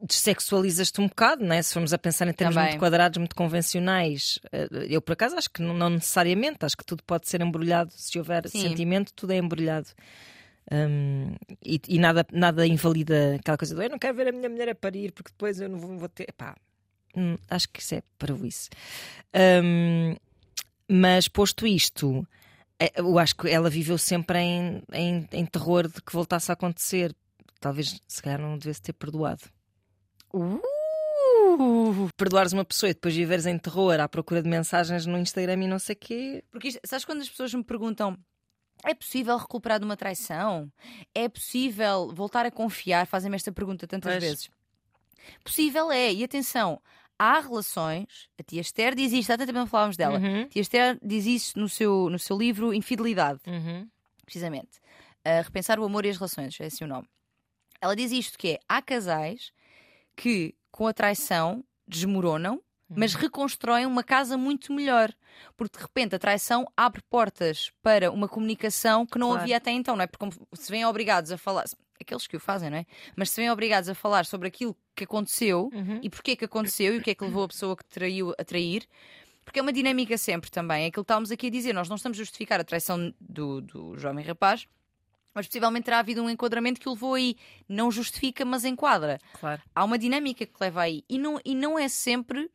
A: dessexualizas-te um bocado, né? se formos a pensar em termos
B: Também.
A: muito quadrados, muito convencionais. Eh, Eu, por acaso, acho que não, não necessariamente, acho que tudo pode ser embrulhado. Se houver
B: Sim.
A: sentimento, tudo é embrulhado. Hum, e, e nada, nada invalida aquela coisa do eu não quero ver a minha mulher a parir porque depois eu não vou, vou ter. Epá, hum, acho que isso é para isso. Mas posto isto, eh, eu acho que ela viveu sempre em, em, em terror de que voltasse a acontecer. Talvez, se calhar, não devesse ter perdoado
B: Uh!
A: perdoares uma pessoa e depois viveres em terror à procura de mensagens no Instagram e não sei o quê.
B: Porque isto- sabes quando as pessoas me perguntam é possível recuperar de uma traição? É possível voltar a confiar? Fazem-me esta pergunta tantas
A: Pois.
B: vezes. Possível é, e atenção, há relações, a tia Esther diz isto, até também falávamos dela.
A: Uhum.
B: A tia Esther diz isso no seu, no seu livro Infidelidade,
A: Uhum.
B: precisamente. Repensar o amor e as relações, é esse o nome. Ela diz isto que é, há casais que com a traição desmoronam, mas reconstroem uma casa muito melhor. Porque de repente a traição abre portas para uma comunicação que não
A: Claro.
B: havia até então, não é? Porque se vêm obrigados a falar, aqueles que o fazem, não é? Mas se vêm obrigados a falar sobre aquilo que aconteceu
A: Uhum.
B: e porquê que aconteceu e o que é que levou a pessoa que traiu a trair. Porque é uma dinâmica sempre também. É aquilo que estávamos aqui a dizer. Nós não estamos a justificar a traição do, do jovem rapaz, mas possivelmente terá havido um enquadramento que o levou aí. Não justifica, mas enquadra.
A: Claro.
B: Há uma dinâmica que leva aí. E não, e não é sempre.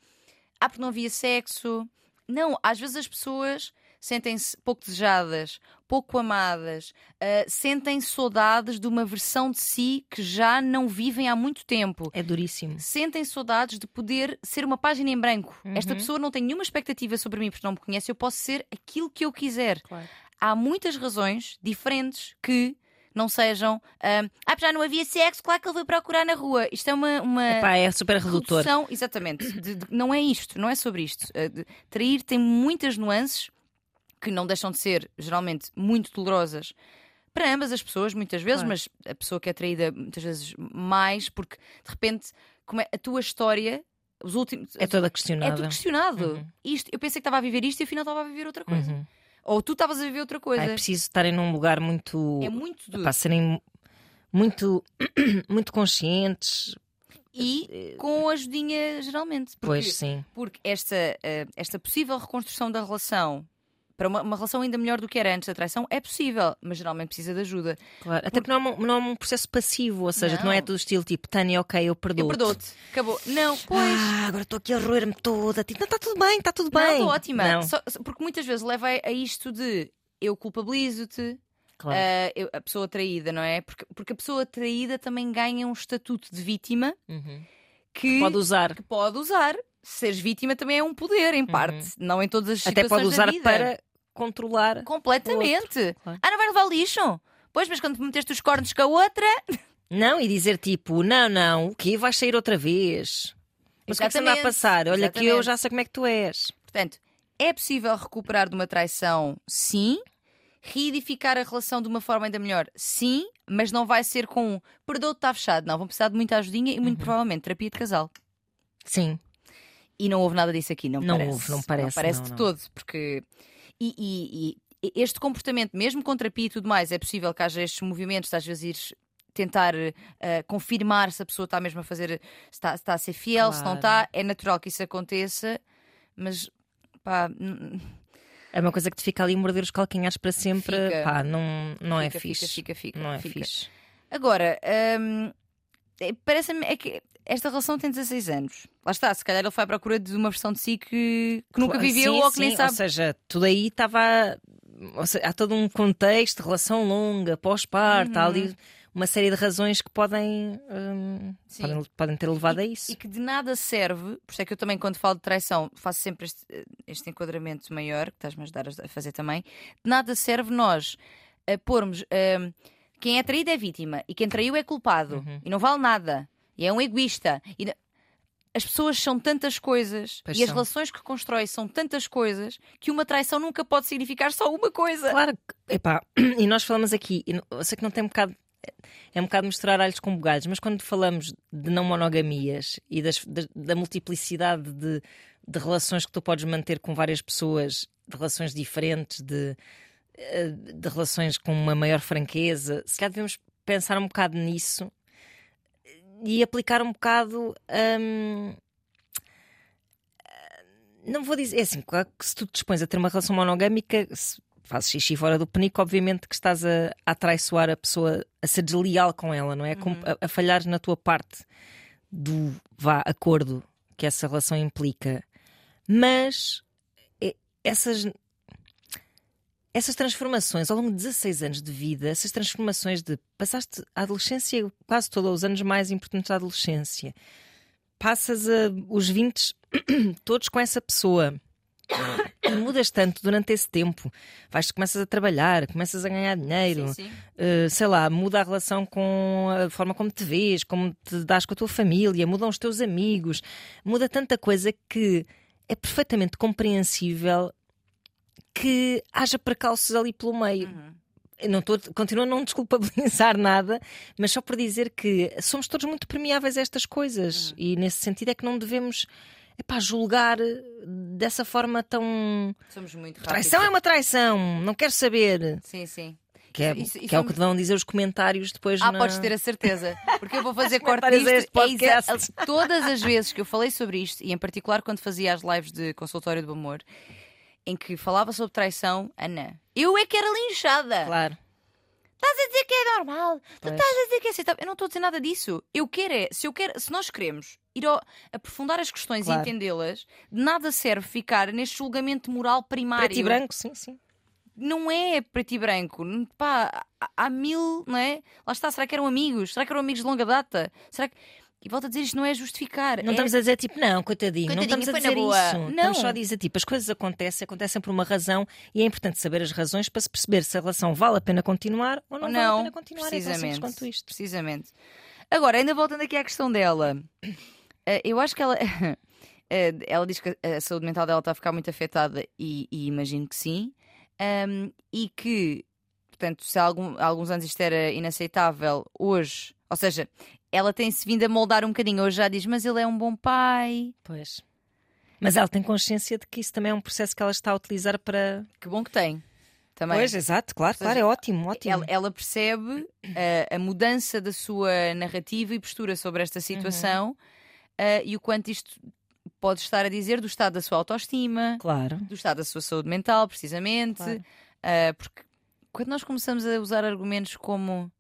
B: Ah, porque não havia sexo. Não, às vezes as pessoas sentem-se pouco desejadas, pouco amadas, ah, sentem saudades de uma versão de si que já não vivem há muito tempo
A: É duríssimo.
B: sentem saudades de poder ser uma página em branco. Esta
A: Uhum.
B: pessoa não tem nenhuma expectativa sobre mim porque não me conhece, eu posso ser aquilo que eu quiser.
A: Claro.
B: Há muitas razões diferentes que não sejam. ah, ah, já não havia sexo, claro que ele veio procurar na rua. Isto é uma. uma
A: Pá, é super redutor.
B: redução, exatamente. de- de- não é isto, não é sobre isto. Ah, de- trair tem muitas nuances que não deixam de ser, geralmente, muito dolorosas para ambas as pessoas, muitas vezes,
A: Claro.
B: mas a pessoa que é traída muitas vezes mais, porque de repente como é, a tua história, os últimos.
A: É toda
B: é
A: questionada.
B: tudo questionado.
A: Uhum.
B: Isto, eu pensei que estava a viver isto e afinal estava a viver outra coisa.
A: Uhum.
B: Ou tu estavas a viver outra coisa.
A: É preciso estarem num lugar muito.
B: É muito duro.
A: Pá, serem muito, *coughs* muito conscientes.
B: E com ajudinha, geralmente. Porque,
A: Pois sim.
B: porque esta, eh, esta possível reconstrução da relação para uma, uma relação ainda melhor do que era antes da traição é possível, mas geralmente precisa de ajuda.
A: Claro. Até porque não é, um, não é um processo passivo, ou seja,
B: Não.
A: não é do estilo tipo, Tânia, ok, eu perdoo.
B: Eu perdoo-te. Acabou. Não, pois.
A: Ah, agora estou aqui a roer-me toda. Tipo, não, está tudo bem, está tudo
B: Não,
A: bem.
B: estou ótima.
A: Não.
B: Só- porque muitas vezes leva a, a isto de eu culpabilizo-te,
A: Claro.
B: eu- a pessoa traída, não é? Porque, porque a pessoa traída também ganha um estatuto de vítima
A: Uhum.
B: que,
A: Pode usar.
B: que pode usar seres vítima também é um poder, em parte, não em todas as
A: Até
B: situações
A: pode usar para controlar.
B: Completamente.
A: Claro.
B: Ah, não vai levar lixo? Pois, mas quando meteste os cornos com a outra. *laughs*
A: Não, e dizer tipo, não, não, o quê? Vais sair outra vez. Mas o que é que se anda a
B: Exatamente,
A: passar? Olha que eu
B: exatamente.
A: já sei como é que tu és.
B: Portanto, é possível recuperar de uma traição? Sim. Reedificar a relação de uma forma ainda melhor? Sim. Mas não vai ser com um perdoa-te, está fechado. Não, vão precisar de muita ajudinha e muito
A: Uhum.
B: provavelmente terapia de casal.
A: Sim.
B: E não houve nada disso aqui, não,
A: Não
B: parece.
A: houve, não parece,
B: parece
A: não,
B: de
A: não.
B: todo, porque. E, e- e este comportamento, mesmo com terapia e tudo mais, é possível que haja estes movimentos, às vezes ires tentar eh, confirmar se a pessoa está mesmo a fazer, se está, se está a ser fiel, se não
A: Claro.
B: está. É natural que isso aconteça, mas pá,
A: É uma coisa que te fica ali morder os calcanhares para sempre.
B: Fica.
A: Pá, não, não é
B: fica,
A: fixe.
B: fica, fica, fica,
A: não é
B: fica.
A: fixe.
B: Agora, hum, é- parece-me é que esta relação tem 16 anos. Lá está, se calhar ele foi à procura de uma versão de si que, que nunca viveu
A: sim,
B: ou que nem sabe.
A: Ou seja, tudo aí estava. seja, há todo um contexto, relação longa, pós-parto, há ali uma série de razões que podem, hum, podem, podem ter levado a isso.
B: E que de nada serve, por isso é que eu também, quando falo de traição, faço sempre este, este enquadramento maior, que estás-me a ajudar a fazer também. De nada serve nós a pormos hum, quem é traído é vítima e quem traiu é culpado
A: Uhum.
B: e não vale nada e é um egoísta. E as pessoas são tantas coisas
A: Pois
B: e as
A: são.
B: relações que constroem são tantas coisas que uma traição nunca pode significar só uma coisa.
A: Claro, que- epá, *clears throat* e nós falamos aqui, eu sei que não tem um bocado. É um bocado misturar alhos com bugalhos, mas quando falamos de não monogamias e das- da, da multiplicidade de, de relações que tu podes manter com várias pessoas, de relações diferentes, de, eh, de relações com uma maior franqueza, se calhar devemos pensar um bocado nisso e aplicar um bocado. hum, não vou dizer, é assim, claro que se tu te dispões a ter uma relação monogâmica, se fazes xixi fora do penico, obviamente que estás a, a atraiçoar a pessoa, a ser desleal com ela, não é? Com- a, a falhar na tua parte do vá acordo que essa relação implica. Mas eh, essas essas transformações ao longo de 16 anos de vida, essas transformações de passaste a adolescência, quase todos os anos mais importantes da adolescência, passas a, os 20 *coughs* todos com essa pessoa. E mudas tanto durante esse tempo. Vais, começas a trabalhar, começas a ganhar dinheiro,
B: Sim, sim.
A: Uh, sei lá, muda a relação com a forma como te vês, como te dás com a tua família, mudam os teus amigos, muda tanta coisa que é perfeitamente compreensível que haja precalços ali pelo meio. Eu não tô, continuo a não desculpabilizar *laughs* nada, mas só por dizer que somos todos muito permeáveis a estas coisas e nesse sentido é que não devemos epá, julgar dessa forma tão.
B: Somos muito rápidos.
A: Traição é uma traição, não quero saber.
B: Sim, sim.
A: Que é,
B: Isso- isso
A: que é o
B: somos-
A: que vão dizer os comentários depois
B: Ah,
A: na...
B: podes ter a certeza. Porque eu vou fazer *laughs* corte disto. É Todas as vezes que eu falei sobre isto, e em particular quando fazia as lives de consultório do amor, em que falava sobre traição, Ana, eu é que era linchada.
A: Claro.
B: Estás a dizer que é normal. Tu
A: Pois.
B: estás a dizer que é aceitável. Eu não estou a dizer nada disso. Eu quero é, se eu quero, se nós queremos ir ao- aprofundar as questões
A: Claro.
B: e entendê-las, de nada serve ficar neste julgamento moral primário.
A: Preto e branco, sim, sim.
B: não é preto e branco. Pá, há, há mil, não é? Lá está, será que eram amigos? Será que eram amigos de longa data? Será que. E volto a dizer, isto não é justificar.
A: Não
B: é...
A: estamos a dizer tipo, não, coitadinho, não
B: Coitadinho,
A: estamos a dizer isso.
B: Não.
A: Estamos só a dizer tipo, as coisas acontecem, acontecem por uma razão e é importante saber as razões para se perceber se a relação vale a pena continuar ou não,
B: Ou
A: vale a
B: não,
A: pena continuar. É
B: precisamente.
A: quanto isto.
B: Precisamente. Agora, ainda voltando aqui à questão dela, *coughs* eh, eu acho que ela. *coughs* eh, ela diz que a saúde mental dela está a ficar muito afetada e, e imagino que sim. Ahm, e que, portanto, se há, algum- há alguns anos isto era inaceitável, hoje, ou seja, ela tem-se vindo a moldar um bocadinho. Hoje já diz, mas ele é um bom pai.
A: Pois. Mas ela tem consciência de que isso também é um processo que ela está a utilizar para.
B: Que bom que tem. Também.
A: Pois, exato, claro,
B: seja,
A: claro, é ótimo, ótimo.
B: Ela, ela percebe eh, a mudança da sua narrativa e postura sobre esta situação eh, e o quanto isto pode estar a dizer do estado da sua autoestima,
A: Claro.
B: do estado da sua saúde mental, precisamente.
A: Claro.
B: Eh, porque quando nós começamos a usar argumentos como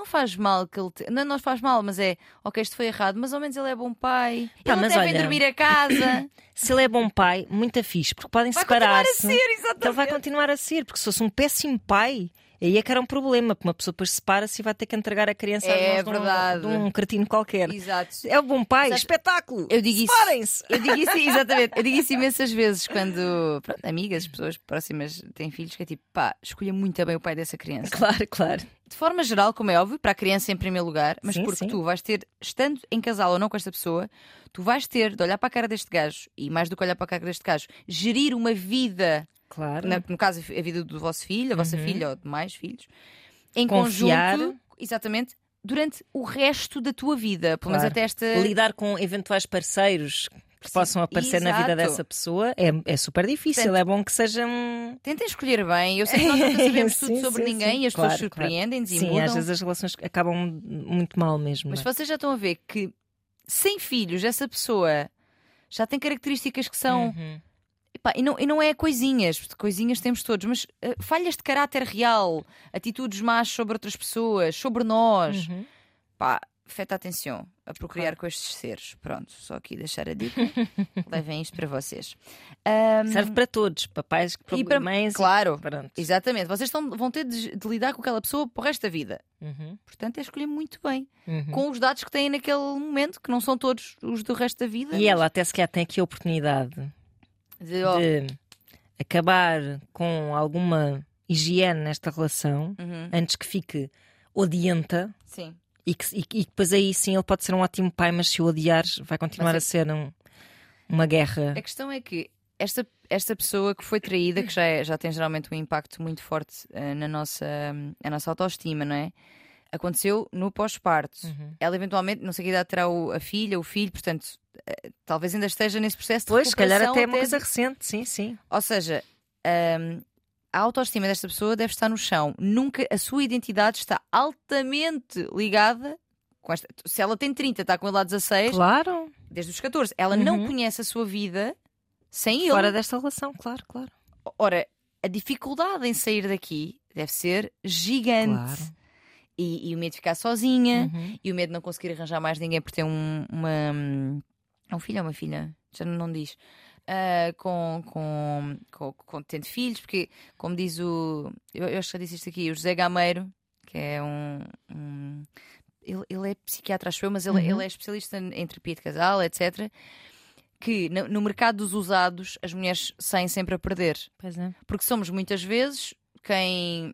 B: não faz mal que ele. Te... Não, não faz mal, mas é ok, isto foi errado, mas ao menos ele é bom pai.
A: Pá,
B: ele
A: mas
B: deve
A: olha,
B: dormir a casa. *coughs*
A: Se ele é bom pai, muito fixe, porque podem
B: vai continuar a
A: separar-se.
B: ser,
A: Então ele vai
B: exatamente.
A: continuar a ser, porque se fosse um péssimo pai, aí é que era um problema, porque uma pessoa depois separa-se e vai ter que entregar a criança às
B: É
A: mãos de um-. De, um, cretino qualquer.
B: Exato.
A: É o bom pai,
B: Sabes,
A: espetáculo!
B: eu digo isso-
A: Separem-se!
B: Eu digo isso, *laughs* exatamente, eu digo isso imensas vezes quando pronto, amigas, pessoas próximas têm filhos, que é tipo, pá, escolha muito bem o pai dessa criança.
A: Claro, claro.
B: De forma geral, como é óbvio, para a criança em primeiro lugar, mas
A: Sim,
B: porque
A: sim.
B: tu vais ter, estando em casal ou não com esta pessoa, tu vais ter de olhar para a cara deste gajo e mais do que olhar para a cara deste gajo, gerir uma vida,
A: Claro.
B: na- no caso a vida do vosso filho, a vossa
A: Uhum.
B: filha ou de mais filhos, em
A: Confiar.
B: conjunto, exatamente, durante o resto da tua vida, pelo menos
A: Claro.
B: até esta.
A: Lidar com eventuais parceiros que
B: Sim,
A: possam aparecer na vida
B: exato.
A: dessa pessoa é, é super difícil.
B: Portanto,
A: é bom que sejam.
B: Tentem escolher bem. Eu sei que nós nunca *laughs* sabemos tudo
A: Sim,
B: sobre
A: sim,
B: ninguém
A: sim.
B: e as
A: Claro,
B: pessoas surpreendem-nos e
A: Sim,
B: mudam.
A: às vezes as relações acabam muito mal mesmo.
B: Mas
A: é?
B: vocês já estão a ver que sem filhos, essa pessoa já tem características que são.
A: Uhum.
B: Epá, e, não, e não é coisinhas, coisinhas temos todos, mas eh, falhas de caráter real, atitudes más sobre outras pessoas, sobre nós.
A: Uhum.
B: Pá, feta atenção a procriar com estes seres. Pronto, só aqui deixar a dica. *laughs* Levem isto para vocês. Ahm,
A: Serve para todos, papais,
B: e para
A: mães.
B: Claro,
A: Pronto.
B: exatamente. Vocês estão, vão ter de, de lidar com aquela pessoa para o resto da vida.
A: Uhum.
B: Portanto, é escolher muito bem.
A: Uhum.
B: Com os dados que têm naquele momento, que não são todos os do resto da vida.
A: E ela até se calhar tem aqui a oportunidade
B: De, oh,
A: de acabar com alguma higiene nesta relação
B: uhum,
A: antes que fique odienta
B: Sim.
A: E que, e, e depois aí sim ele pode ser um ótimo pai, mas se o odiares vai continuar a ser um- uma guerra.
B: A questão é que esta, esta pessoa que foi traída, que já, é- já tem geralmente um impacto muito forte eh, na, nossa, na nossa autoestima, não é? Aconteceu no pós-parto.
A: Uhum.
B: Ela eventualmente, não sei que idade terá o- a filha, o filho, portanto, eh, talvez ainda esteja nesse processo de
A: Pois, se calhar até é uma coisa recente, sim, sim.
B: Ou seja, hum, a autoestima desta pessoa deve estar no chão. Nunca a sua identidade está altamente ligada com esta. Se ela tem 30, está com ele há 16,
A: Claro,
B: desde os 14, ela não
A: Uhum.
B: conhece a sua vida sem ele.
A: fora desta relação, claro, claro.
B: Ora, a dificuldade em sair daqui deve ser gigante.
A: Claro.
B: E, e o medo de ficar sozinha,
A: Uhum.
B: e o medo de não conseguir arranjar mais ninguém por ter um, uma. É um filho ou uma filha? Já não diz. Ah, com, com, com, com tendo filhos, porque, como diz o. Eu, eu acho que já disse isto aqui, o José Gameiro, que é um. um- ele, ele é psiquiatra, acho eu, mas ele,
A: Uhum.
B: ele é especialista em terapia de casal, etc. Que no, no mercado dos usados as mulheres saem sempre a perder.
A: Pois é.
B: Porque somos muitas vezes quem,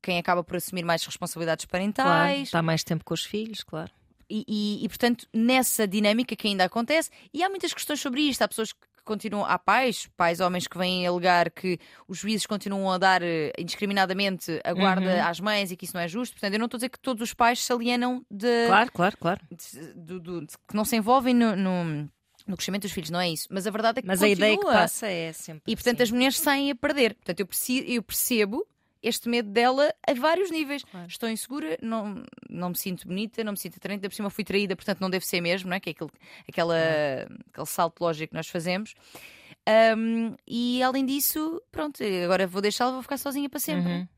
B: quem acaba por assumir mais responsabilidades
A: Claro,
B: parentais
A: está mais tempo com os filhos, claro.
B: e, e- e, portanto, nessa dinâmica que ainda acontece, e há muitas questões sobre isto. Há pessoas que continuam, há pais, pais homens que vêm alegar que os juízes continuam a dar eh, indiscriminadamente a guarda
A: Uhum.
B: às mães e que isso não é justo. Portanto, eu não estou a dizer que todos os pais se alienam de,
A: Claro, claro, claro.
B: de- do- de- que não se envolvem no, no- no crescimento dos filhos, não é isso. Mas a verdade é que
A: Mas a
B: continua.
A: ideia que passa é sempre.
B: E portanto
A: assim.
B: as mulheres saem a perder. Portanto, eu, preci- eu percebo este medo dela a vários níveis.
A: Claro.
B: Estou insegura, não, não me sinto bonita, não me sinto atraente, ainda por cima fui traída, portanto não deve ser mesmo, não é? Que é aquele, aquela, aquele salto lógico que nós fazemos. Ahm, e além disso, pronto, agora vou deixá-la, vou ficar sozinha para sempre.
A: Uhum.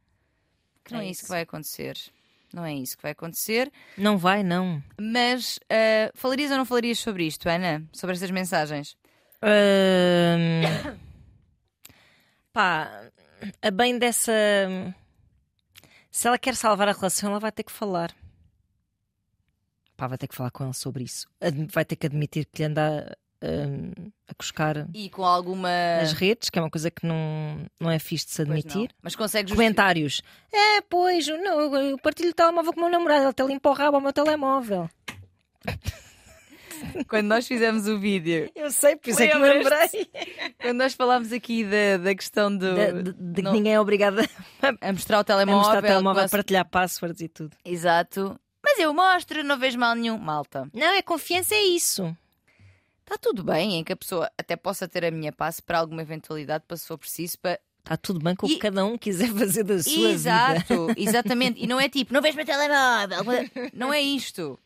B: Que não é,
A: É
B: isso que vai acontecer. Não é isso que vai acontecer.
A: Não vai, não.
B: Mas ah, falarias ou não falarias sobre isto, Ana? Sobre estas mensagens?
A: Ahm, *coughs* Pá, a bem dessa. Se ela quer salvar a relação, ela vai ter que falar. Pá, vai ter que falar com ele sobre isso. Vai ter que admitir que lhe anda ahm, a cuscar
B: E com alguma.
A: nas redes, que é uma coisa que não, não é fixe de se admitir.
B: Mas justificar.
A: Comentários. É, pois, não, eu partilho o telemóvel com o meu namorado, ele até limpa o rabo ao meu telemóvel.
B: Quando nós fizemos o vídeo
A: Eu sei, por isso é que me lembrei.
B: Quando nós falámos aqui da, da questão do.
A: De, de- de que
B: não-
A: ninguém é obrigado a
B: a mostrar o
A: a
B: telemóvel.
A: mostrar o telemóvel, a partilhar passwords e tudo.
B: Exato. Mas eu mostro, não vejo mal nenhum. Malta.
A: Não, é confiança, é isso.
B: Está tudo bem em que a pessoa até possa ter a minha passe para alguma eventualidade, para se for preciso, para.
A: Está tudo bem com o que cada um quiser fazer da sua vida.
B: Exato, exatamente. E não é tipo, não vejo meu telemóvel. *laughs* Não é isto.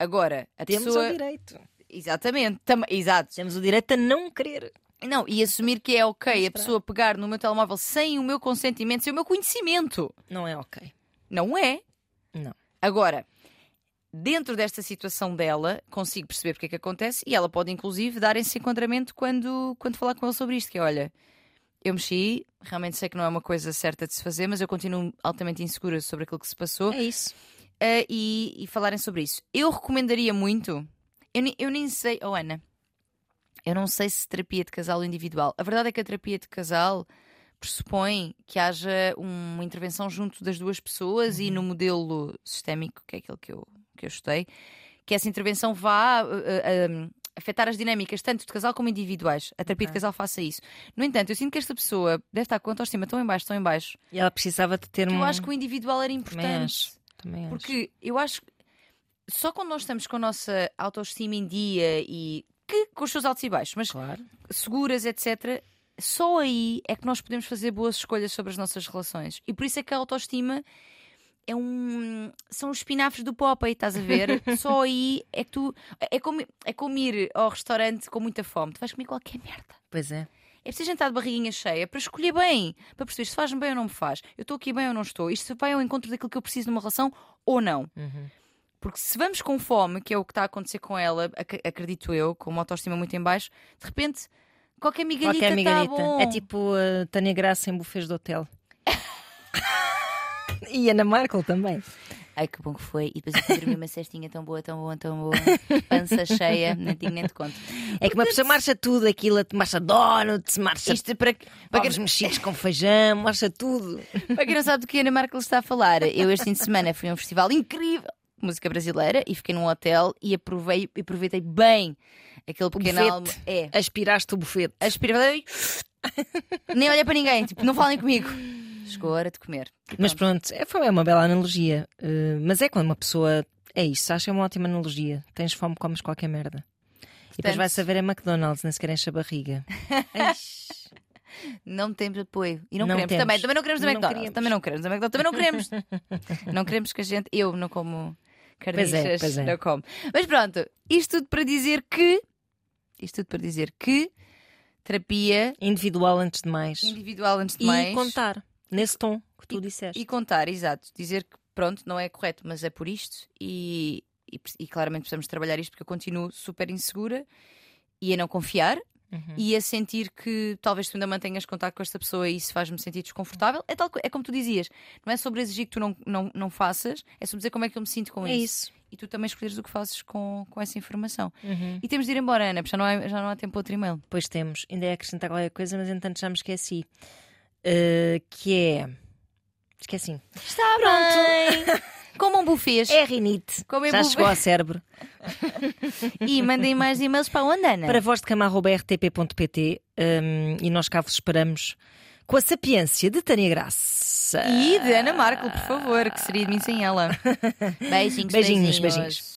B: Agora, a
A: Temos
B: pessoa.
A: o direito.
B: Exatamente. Tam... Exato.
A: Temos o direito a não querer.
B: Não, e assumir que é ok a pessoa pegar no meu telemóvel sem o meu consentimento, sem o meu conhecimento.
A: Não é ok.
B: Não é.
A: Não.
B: Agora, dentro desta situação dela, consigo perceber porque é que acontece e ela pode, inclusive, dar esse enquadramento quando, quando falar com ele sobre isto: que é, olha, eu mexi, realmente sei que não é uma coisa certa de se fazer, mas eu continuo altamente insegura sobre aquilo que se passou
A: É isso.
B: Uh, e, e falarem sobre isso. Eu recomendaria muito. Eu, eu nem sei, oh Ana, eu não sei se terapia de casal ou individual. A verdade é que a terapia de casal pressupõe que haja uma intervenção junto das duas pessoas e no modelo sistémico, que é aquele que eu, que eu estudei, que essa intervenção vá uh, uh, afetar as dinâmicas tanto de casal como individuais. A terapia de
A: Ok.
B: casal faça isso. No entanto, eu sinto que esta pessoa deve estar com a autoestima tão em baixo, tão em baixo,
A: E ela precisava de ter um.
B: eu acho que o individual era importante.
A: acho. Também acho.
B: Porque eu acho que só quando nós estamos com a nossa autoestima em dia e que, com os seus altos e baixos, mas
A: Claro.
B: seguras, etc., só aí é que nós podemos fazer boas escolhas sobre as nossas relações. E por isso é que a autoestima é um. São os espinafres do Popeye, estás a ver? *laughs* só aí é que tu. É como, é como ir ao restaurante com muita fome. Tu vais comer qualquer merda.
A: Pois é.
B: É preciso jantar de barriguinha cheia para escolher bem, para perceber se faz-me bem ou não me faz. Eu estou aqui bem ou não estou. Isto vai ao encontro daquilo que eu preciso numa relação ou não.
A: Uhum.
B: Porque se vamos com fome, que é o que está a acontecer com ela, ac- acredito eu, com uma autoestima muito em baixo, de repente qualquer migalhita
A: Qualquer
B: está
A: migalhita.
B: bom.
A: É tipo a Tânia Graça em bufês de hotel. *laughs* e Ana Markel também.
B: Ai que bom que foi. E depois eu fui dormir uma cestinha tão boa, tão boa, tão boa. Pança cheia, nem digo nem te conto.
A: É que uma pessoa marcha tudo, aquilo, marcha donuts, marcha
B: Isto para, para,
A: ovos mexidos com feijão, marcha tudo.
B: para quem não sabe do que a Ana Markel está a falar, eu este fim de semana fui a um festival incrível de música brasileira e fiquei num hotel e aprovei, aproveitei bem aquele pequeno
A: bufete.
B: almo. É.
A: Aspiraste o bufete.
B: Aspirei. *laughs* Nem olhei para ninguém, tipo, não falem comigo. Chegou a hora de comer. E
A: Mas
B: pronto.
A: pronto, é, foi uma bela analogia. Eh, mas é quando uma pessoa. É isso, acho que é uma ótima analogia. Tens fome, comes qualquer merda. E depois
B: Portanto-
A: vai saber a McDonald's, nem sequer enche a barriga. *laughs*
B: Não temos apoio. E não,
A: Não
B: queremos
A: temos.
B: também. Também não queremos da
A: Não
B: McDonald's. Também não queremos da McDonald's. Também não queremos. não queremos que a gente. Eu não como
A: Pois é, pois é.
B: Não como. Mas pronto, isto tudo para dizer que. Isto tudo para dizer que terapia
A: Individual antes de mais.
B: individual antes de
A: E
B: mais.
A: contar, nesse tom que tu disseste.
B: E contar, exato. Dizer que pronto, não é correto, mas é por isto e, e, e claramente precisamos trabalhar isto porque eu continuo super insegura e a não confiar
A: Uhum.
B: e a sentir que talvez tu ainda mantenhas contato com esta pessoa e isso faz-me sentir desconfortável. É, tal, é como tu dizias, não é sobre exigir que tu não, não, não faças, é sobre dizer como é que eu me sinto com
A: É
B: isso.
A: isso.
B: E tu também escolheres o que fazes com, com essa informação.
A: Uhum.
B: E temos de ir embora, Ana, porque já não há, já não há tempo para outro e-mail.
A: Pois temos. Ainda é acrescentar qualquer coisa, mas entanto já me esqueci. Uh, que é. Esqueci.
B: Está pronto! *laughs* Como um bufês.
A: É rinite.
B: É
A: já
B: buffet.
A: chegou ao cérebro.
B: E mandem mais e-mails para onde, Ana?
A: Para voz de cama.rtp.pt um, e nós cá vos esperamos com a sapiência de Tânia Graça.
B: E de Ana Marco, por favor, que seria de mim sem ela. *laughs* Beijinhos,
A: Beijinhos, beijinhos.